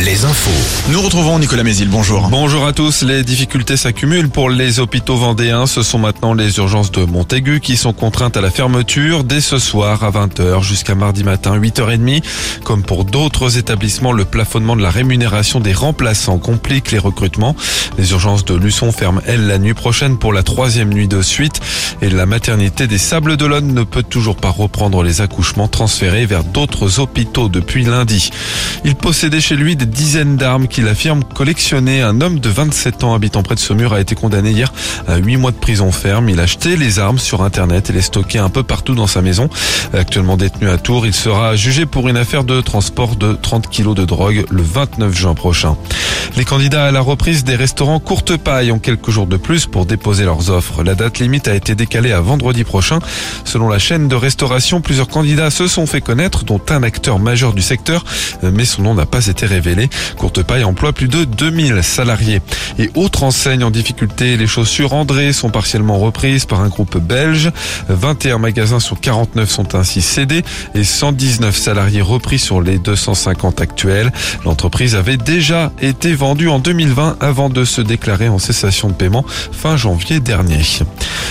Les infos. Nous retrouvons Nicolas Mézil, bonjour. Bonjour à tous, les difficultés s'accumulent pour les hôpitaux vendéens. Ce sont maintenant les urgences de Montaigu qui sont contraintes à la fermeture dès ce soir à 20h jusqu'à mardi matin 8h30. Comme pour d'autres établissements, le plafonnement de la rémunération des remplaçants complique les recrutements. Les urgences de Luçon ferment, elles, la nuit prochaine pour la troisième nuit de suite. Et la maternité des Sables d'Olonne ne peut toujours pas reprendre les accouchements transférés vers d'autres hôpitaux depuis lundi. Il possédait chez lui des dizaines d'armes qu'il affirme collectionner. Un homme de 27 ans habitant près de Saumur a été condamné hier à 8 mois de prison ferme. Il a acheté les armes sur Internet et les stocké un peu partout dans sa maison. Actuellement détenu à Tours, il sera jugé pour une affaire de transport de 30 kilos de drogue le 29 juin prochain. Les candidats à la reprise des restaurants courte paille ont quelques jours de plus pour déposer leurs offres. La date limite a été décalée à vendredi prochain. Selon la chaîne de restauration, plusieurs candidats se sont fait connaître, dont un acteur majeur du secteur, mais son nom n'a pas été révélé. Courte paille emploie plus de 2000 salariés. Et autre enseigne en difficulté, les chaussures André sont partiellement reprises par un groupe belge. 21 magasins sur 49 sont ainsi cédés et 119 salariés repris sur les 250 actuels. L'entreprise avait déjà été vendue en 2020 avant de se déclarer en cessation de paiement fin janvier dernier.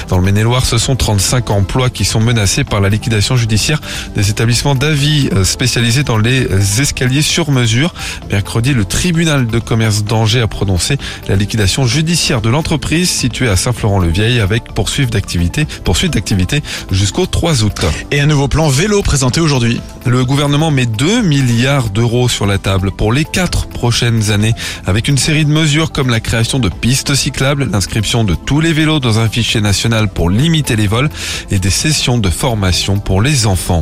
Dans le Maine-et-Loire, ce sont 35 emplois qui sont menacés par la liquidation judiciaire des établissements d'avis euh, spécialisés dans les escaliers sur mesure. Mercredi, le tribunal de commerce d'Angers a prononcé la liquidation judiciaire de l'entreprise située à Saint-Florent-le-Vieil avec poursuite d'activité, poursuite d'activité jusqu'au 3 août. Et un nouveau plan vélo présenté aujourd'hui. Le gouvernement met 2 milliards d'euros sur la table pour les 4 prochaines années avec une série de mesures comme la création de pistes cyclables, l'inscription de tous les vélos dans un fichier national pour limiter les vols et des sessions de formation pour les enfants.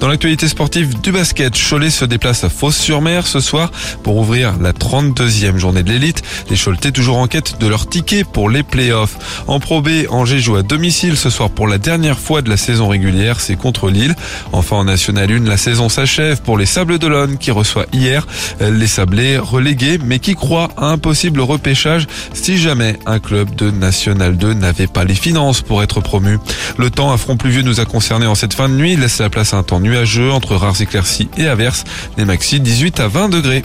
Dans l'actualité sportive du basket, Cholet se déplace à Fos-sur-Mer ce soir pour ouvrir la 32e journée de l'élite. Les Choletais toujours en quête de leur ticket pour les playoffs. En Pro B, Angers joue à domicile ce soir pour la dernière fois de la saison régulière, c'est contre Lille. Enfin en National 1, la saison s'achève pour les Sables d'Olonne qui reçoit hier les Sablés relégués mais qui croient à un possible repêchage si jamais un club de National 2 n'avait pas les finances pour être promu. Le temps à front pluvieux nous a concernés en cette fin de nuit, laisse la place à un temps nuageux entre rares éclaircies et averses, les maxi 18 à 20 degrés.